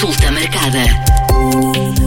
Consulta marcada.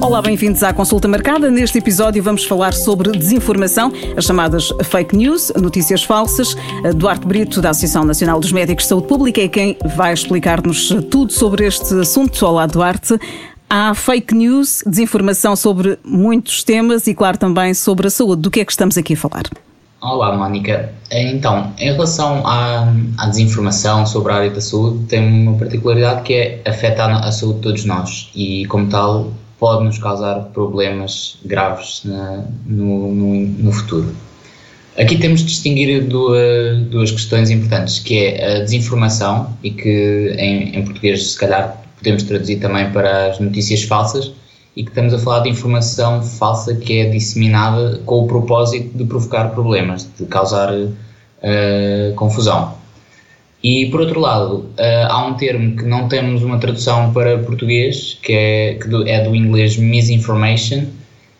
Olá, bem-vindos à Consulta Marcada. Neste episódio vamos falar sobre desinformação, as chamadas fake news, notícias falsas. Duarte Brito, da Associação Nacional dos Médicos de Saúde Pública, é quem vai explicar-nos tudo sobre este assunto. Olá, Duarte. Há fake news, desinformação sobre muitos temas e, claro, também sobre a saúde. Do que é que estamos aqui a falar? Olá, Mónica. Então, em relação à, à, desinformação sobre a área da saúde, tem uma particularidade que é afetar a saúde de todos nós e, como tal, pode nos causar problemas graves na, no, no, no, futuro. Aqui temos de distinguir duas, duas questões importantes, que é a desinformação, e que em, em português, se calhar, podemos traduzir também para as notícias falsas, e que estamos a falar de informação falsa que é disseminada com o propósito de provocar problemas, de causar uh, confusão. E por outro lado, uh, há um termo que não temos uma tradução para português, que é, que do, é do inglês misinformation,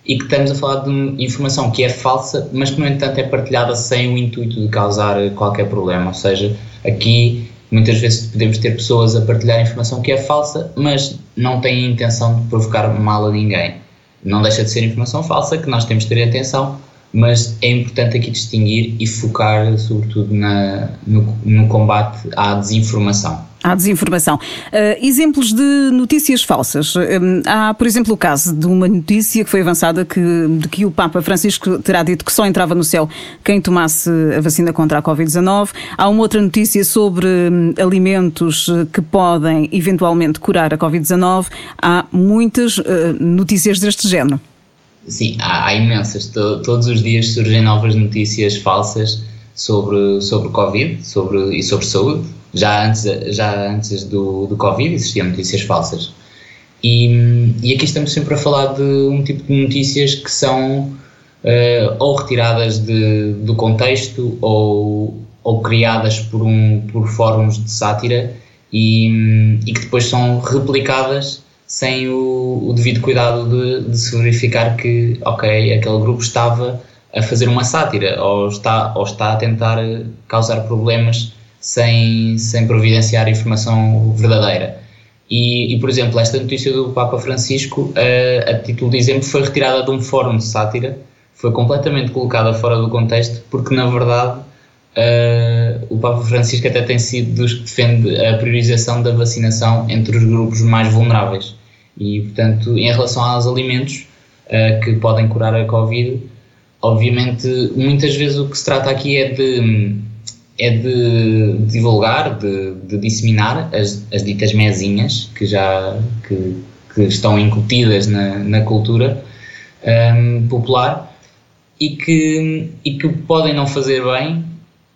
e que estamos a falar de informação que é falsa, mas que no entanto é partilhada sem o intuito de causar qualquer problema. Ou seja, aqui Muitas vezes podemos ter pessoas a partilhar informação que é falsa, mas não têm a intenção de provocar mal a ninguém. Não deixa de ser informação falsa, que nós temos de ter atenção, mas é importante aqui distinguir e focar, sobretudo, na, no, no combate à desinformação. À desinformação. Uh, exemplos de notícias falsas. Uh, há, por exemplo, o caso de uma notícia que foi avançada que, de que o Papa Francisco terá dito que só entrava no céu quem tomasse a vacina contra a Covid-19. Há uma outra notícia sobre um, alimentos que podem eventualmente curar a Covid-19. Há muitas uh, notícias deste género. Sim, há, há imensas. todos os dias surgem novas notícias falsas sobre, sobre Covid sobre, e sobre saúde já antes, já antes do, do Covid existiam notícias falsas. E, e aqui estamos sempre a falar de um tipo de notícias que são uh, ou retiradas de, do contexto ou, ou criadas por, um, por fóruns de sátira e, e que depois são replicadas sem o, o devido cuidado de, de, se verificar que, ok, aquele grupo estava a fazer uma sátira ou está, ou está a tentar causar problemas sem, sem providenciar informação verdadeira. E, e, por exemplo, esta notícia do Papa Francisco, a, a título de exemplo, foi retirada de um fórum de sátira, foi completamente colocada fora do contexto, porque na verdade uh, o Papa Francisco até tem sido dos que defende a priorização da vacinação entre os grupos mais vulneráveis. E, portanto, em relação aos alimentos uh, que podem curar a Covid, obviamente, muitas vezes o que se trata aqui é de é de divulgar, de, de disseminar as, as, ditas mesinhas que já que, que estão incutidas na, na cultura um, popular e que, e que podem não fazer bem,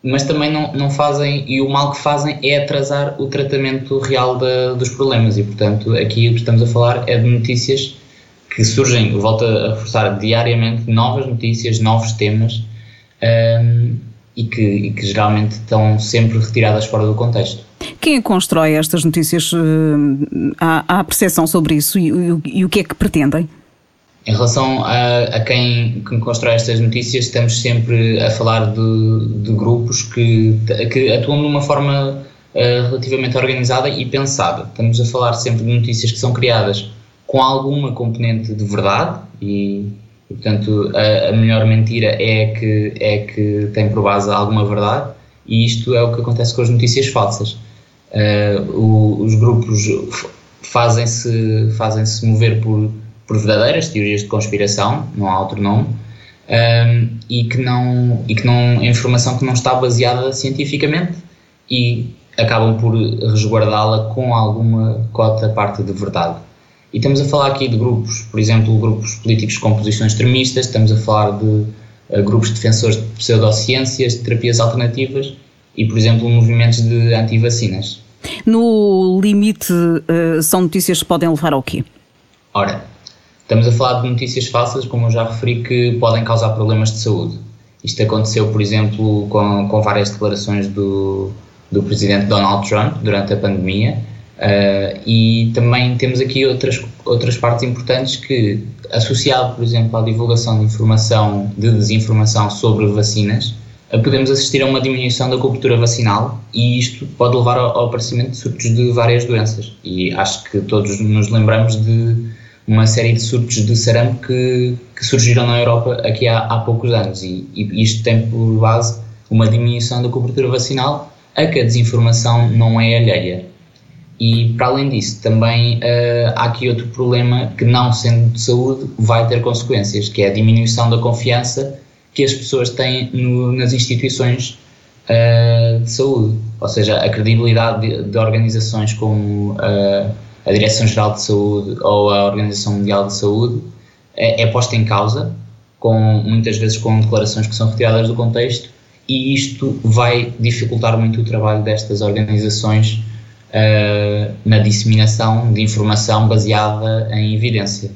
mas também não, não fazem, e o mal que fazem é atrasar o tratamento real da, dos problemas. E portanto, aqui o que estamos a falar é de notícias que surgem, volto a reforçar, diariamente novas notícias, novos temas. Um, e que, e que geralmente estão sempre retiradas fora do contexto. Quem constrói estas notícias? Eh, há, há percepção sobre isso e, e, e, o que é que pretendem? Em relação a, a quem, quem, constrói estas notícias, estamos sempre a falar de, de grupos que, que, atuam de uma forma uh, relativamente organizada e pensada. Estamos a falar sempre de notícias que são criadas com alguma componente de verdade e, portanto, a, a, melhor mentira é que, é que tem por base alguma verdade, e isto é o que acontece com as notícias falsas. Uh, o, os grupos fazem-se fazem -se mover por, por verdadeiras teorias de conspiração, não há outro nome, um, e que não e que não informação que não está baseada cientificamente e acabam por resguardá-la com alguma cota parte de verdade. E estamos a falar aqui de grupos, por exemplo, grupos políticos com posições extremistas, estamos a falar de uh, grupos defensores de pseudociências, de terapias alternativas e, por exemplo, movimentos de anti-vacinas. No limite, uh, são notícias que podem levar ao quê? Ora, estamos a falar de notícias falsas, como eu já referi, que podem causar problemas de saúde. Isto aconteceu, por exemplo, com, com várias declarações do, do presidente Donald Trump durante a pandemia, Uh, e também temos aqui outras, outras partes importantes que, associado, por exemplo, à divulgação de informação, de desinformação sobre vacinas, podemos assistir a uma diminuição da cobertura vacinal e isto pode levar ao, aparecimento de surtos de várias doenças. E acho que todos nos lembramos de uma série de surtos de sarampo que, que surgiram na Europa aqui há, há poucos anos e, e, isto tem por base uma diminuição da cobertura vacinal a que a desinformação não é alheia. E para além disso, também uh, há aqui outro problema que, não sendo de saúde, vai ter consequências, que é a diminuição da confiança que as pessoas têm no, nas instituições uh, de saúde. Ou seja, a credibilidade de, de organizações como uh, a Direção-Geral de Saúde ou a Organização Mundial de Saúde é, é posta em causa, com, muitas vezes com declarações que são retiradas do contexto, e isto vai dificultar muito o trabalho destas organizações uh, na disseminação de informação baseada em evidência.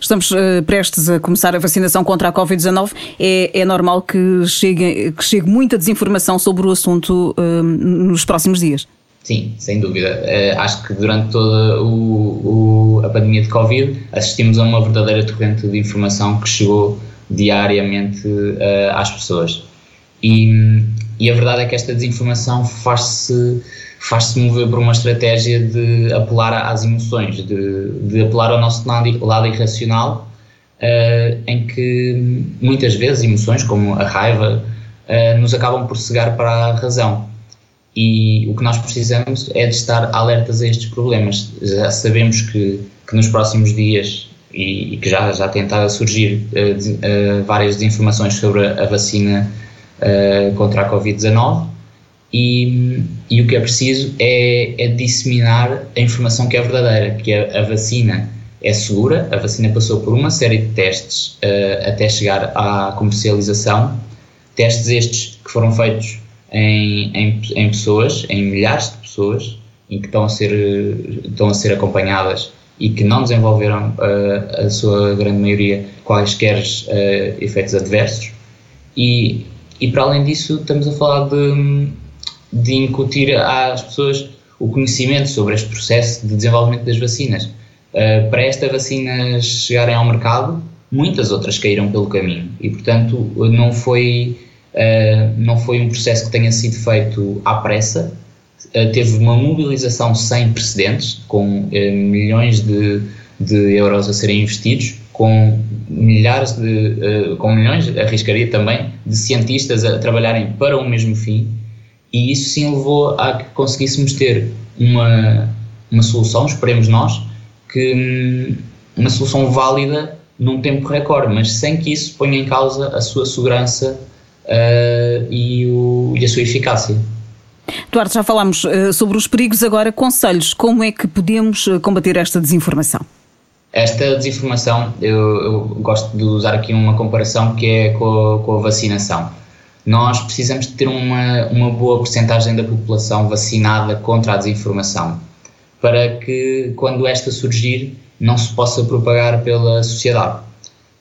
Estamos uh, prestes a começar a vacinação contra a Covid-19. É, é, normal que chegue, que chegue muita desinformação sobre o assunto uh, nos próximos dias. Sim, sem dúvida. Uh, acho que durante toda o, o, a pandemia de Covid assistimos a uma verdadeira torrente de informação que chegou diariamente às pessoas. E, e a verdade é que esta desinformação faz-se faz-se mover por uma estratégia de apelar às emoções, de, de apelar ao nosso lado, lado irracional, uh, em que muitas vezes emoções como a raiva uh, nos acabam por cegar para a razão. E o que nós precisamos é de estar alertas a estes problemas. Já sabemos que, que nos próximos dias, e, e que já, já tentaram surgir uh, de, várias desinformações sobre a, a vacina contra a Covid-19, e, e o que é preciso é, é, disseminar a informação que é verdadeira, que a, a, vacina é segura, a vacina passou por uma série de testes uh, até chegar à comercialização, testes estes que foram feitos em, em, em, pessoas, em milhares de pessoas, em que estão a ser, estão a ser acompanhadas e que não desenvolveram uh, a sua grande maioria quaisquer uh, efeitos adversos. E, e para além disso estamos a falar de de incutir às pessoas o conhecimento sobre este processo de desenvolvimento das vacinas. Uh, para esta vacina chegarem ao mercado, muitas outras caíram pelo caminho e, portanto, não foi, uh, não foi um processo que tenha sido feito à pressa. Uh, teve uma mobilização sem precedentes, com milhões de, de euros a serem investidos, com milhares de, com milhões, arriscaria também, de cientistas a trabalharem para o mesmo fim e isso sim levou a que conseguíssemos ter uma, uma solução, esperemos nós, que hum, uma solução válida num tempo recorde, mas sem que isso ponha em causa a sua segurança uh, e, o, e, a sua eficácia. Duarte, já falámos uh, sobre os perigos, agora conselhos, como é que podemos uh, combater esta desinformação? Esta desinformação, eu, eu, gosto de usar aqui uma comparação que é com a, com a vacinação nós precisamos de ter uma, uma boa porcentagem da população vacinada contra a desinformação, para que quando esta surgir não se possa propagar pela sociedade.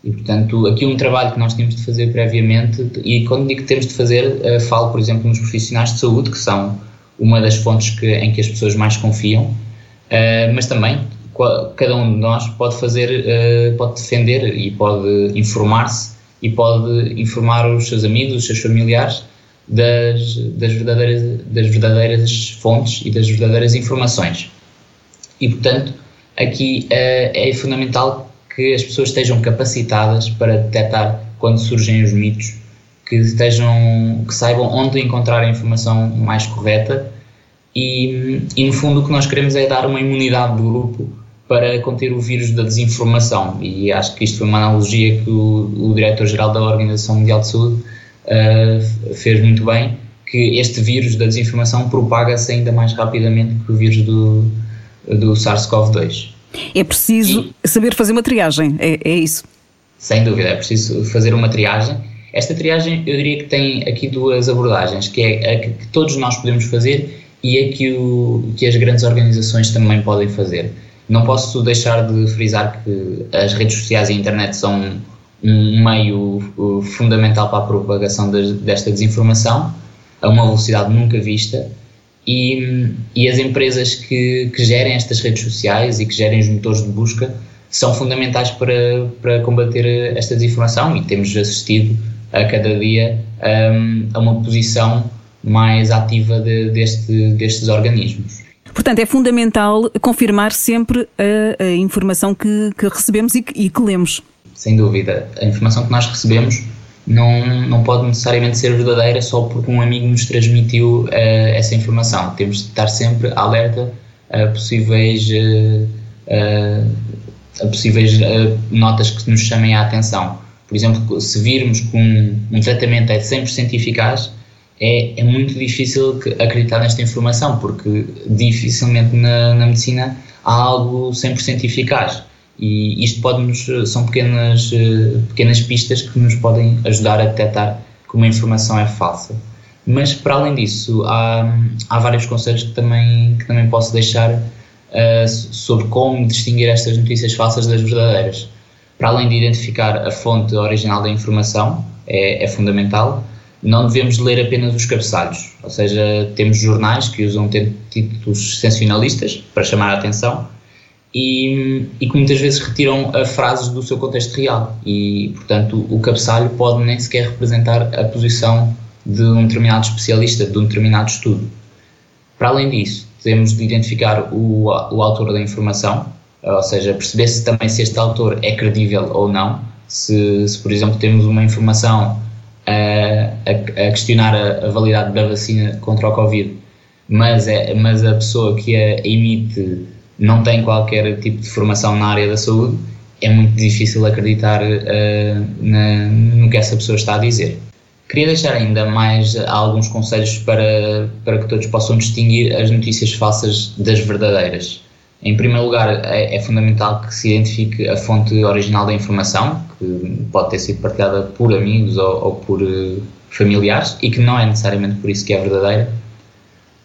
E, portanto, aqui um trabalho que nós temos de fazer previamente, e quando digo que temos de fazer, uh, falo, por exemplo, nos profissionais de saúde, que são uma das fontes que, em que as pessoas mais confiam, uh, mas também cada um de nós pode fazer, uh, pode defender e pode informar-se e pode informar os seus amigos, os seus familiares das, das, verdadeiras, das verdadeiras fontes e das verdadeiras informações. E, portanto, aqui é, é fundamental que as pessoas estejam capacitadas para detectar quando surgem os mitos, que estejam, que saibam onde encontrar a informação mais correta e, e no fundo o que nós queremos é dar uma imunidade do grupo para conter o vírus da desinformação. E acho que isto foi uma analogia que o, o Diretor-Geral da Organização Mundial de Saúde uh, fez muito bem, que este vírus da desinformação propaga-se ainda mais rapidamente que o vírus do, do SARS-CoV-2. É preciso e, saber fazer uma triagem, é, é isso? Sem dúvida, é preciso fazer uma triagem. Esta triagem eu diria que tem aqui duas abordagens, que é a que todos nós podemos fazer e a que, o, que as grandes organizações também podem fazer. Não posso deixar de frisar que as redes sociais e a internet são um meio uh, fundamental para a propagação desta desinformação a uma velocidade nunca vista e, e as empresas que, que, gerem estas redes sociais e que gerem os motores de busca são fundamentais para, para combater esta desinformação e temos assistido a cada dia um, a uma posição mais ativa de, deste, destes organismos. Portanto, é fundamental confirmar sempre a, a informação que, que recebemos e que, e que, lemos. Sem dúvida. A informação que nós recebemos não, não pode necessariamente ser verdadeira só porque um amigo nos transmitiu uh, essa informação. Temos de estar sempre alerta a possíveis, uh, uh, a possíveis notas que nos chamem a atenção. Por exemplo, se virmos que um, um tratamento é 100% eficaz, é, é muito difícil acreditar nesta informação, porque dificilmente na, na medicina há algo 100% eficaz. E isto pode-nos, são pequenas, pequenas pistas que nos podem ajudar a detectar que uma informação é falsa. Mas, para além disso, há, há vários conselhos que também, que também posso deixar uh, sobre como distinguir estas notícias falsas das verdadeiras. Para além de identificar a fonte original da informação, é, é fundamental, não devemos ler apenas os cabeçalhos, ou seja, temos jornais que usam títulos sensacionalistas para chamar a atenção e, e que muitas vezes retiram frases do seu contexto real. E, portanto, o cabeçalho pode nem sequer representar a posição de um determinado especialista, de um determinado estudo. Para além disso, temos de identificar o, o autor da informação, ou seja, perceber se também se este autor é credível ou não, se, se por exemplo temos uma informação a, a, questionar a, a, validade da vacina contra o Covid, mas, é, mas a pessoa que a emite não tem qualquer tipo de formação na área da saúde, é muito difícil acreditar uh, na, no que essa pessoa está a dizer. Queria deixar ainda mais alguns conselhos para, para que todos possam distinguir as notícias falsas das verdadeiras. Em primeiro lugar, é, é, fundamental que se identifique a fonte original da informação, que pode ter sido partilhada por amigos ou, ou por uh, familiares e que não é necessariamente por isso que é verdadeira.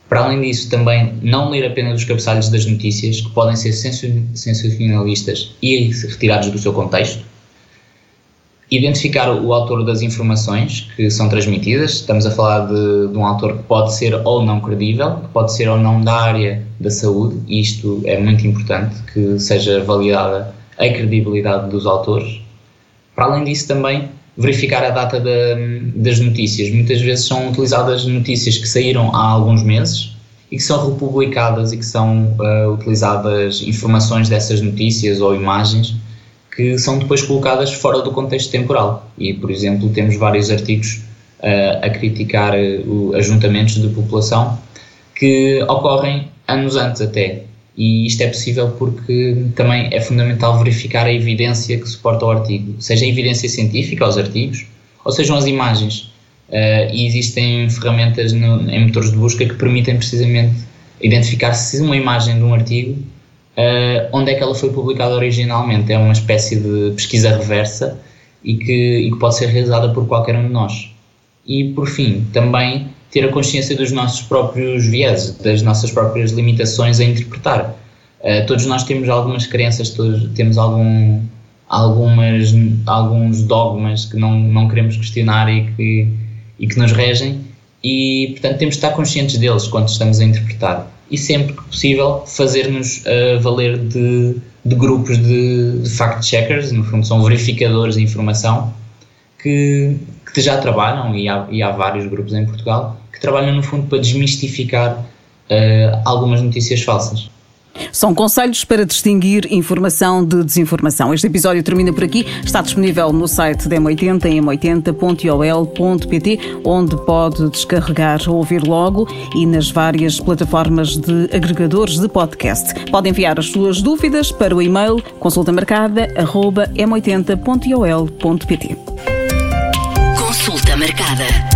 Para além disso, também não ler apenas os cabeçalhos das notícias, que podem ser sensacionalistas e retirados do seu contexto identificar o autor das informações que são transmitidas. Estamos a falar de, de, um autor que pode ser ou não credível, que pode ser ou não da área da saúde, e isto é muito importante que seja validada a credibilidade dos autores. Para além disso, também verificar a data das notícias. Muitas vezes são utilizadas notícias que saíram há alguns meses e que são republicadas e que são uh, utilizadas informações dessas notícias ou imagens que são depois colocadas fora do contexto temporal. E, por exemplo, temos vários artigos uh, a criticar uh, ajuntamentos de população que ocorrem anos antes até. E isto é possível porque também é fundamental verificar a evidência que suporta o artigo, seja a evidência científica aos artigos, ou sejam as imagens. Uh, e existem ferramentas no, em motores de busca que permitem precisamente identificar se uma imagem de um artigo uh, onde é que ela foi publicada originalmente. É uma espécie de pesquisa reversa e que, e que pode ser realizada por qualquer um de nós. E, por fim, também ter a consciência dos nossos próprios vieses, das nossas próprias limitações a interpretar. Uh, todos nós temos algumas crenças, todos temos algum, algumas, alguns dogmas que não, não queremos questionar e que, e que nos regem, e portanto temos de estar conscientes deles quando estamos a interpretar e sempre que possível fazer-nos uh, valer de, de grupos de, de fact-checkers, no fundo são verificadores de informação que, que já trabalham, e há, e há, vários grupos em Portugal, que trabalham no fundo para desmistificar uh, algumas notícias falsas. São conselhos para distinguir informação de desinformação. Este episódio termina por aqui. Está disponível no site da M80 em m80.ol.pt, onde pode descarregar ou ouvir logo e nas várias plataformas de agregadores de podcast. Pode enviar as suas dúvidas para o e-mail consultamarcada.m80.ol.pt. Consulta marcada.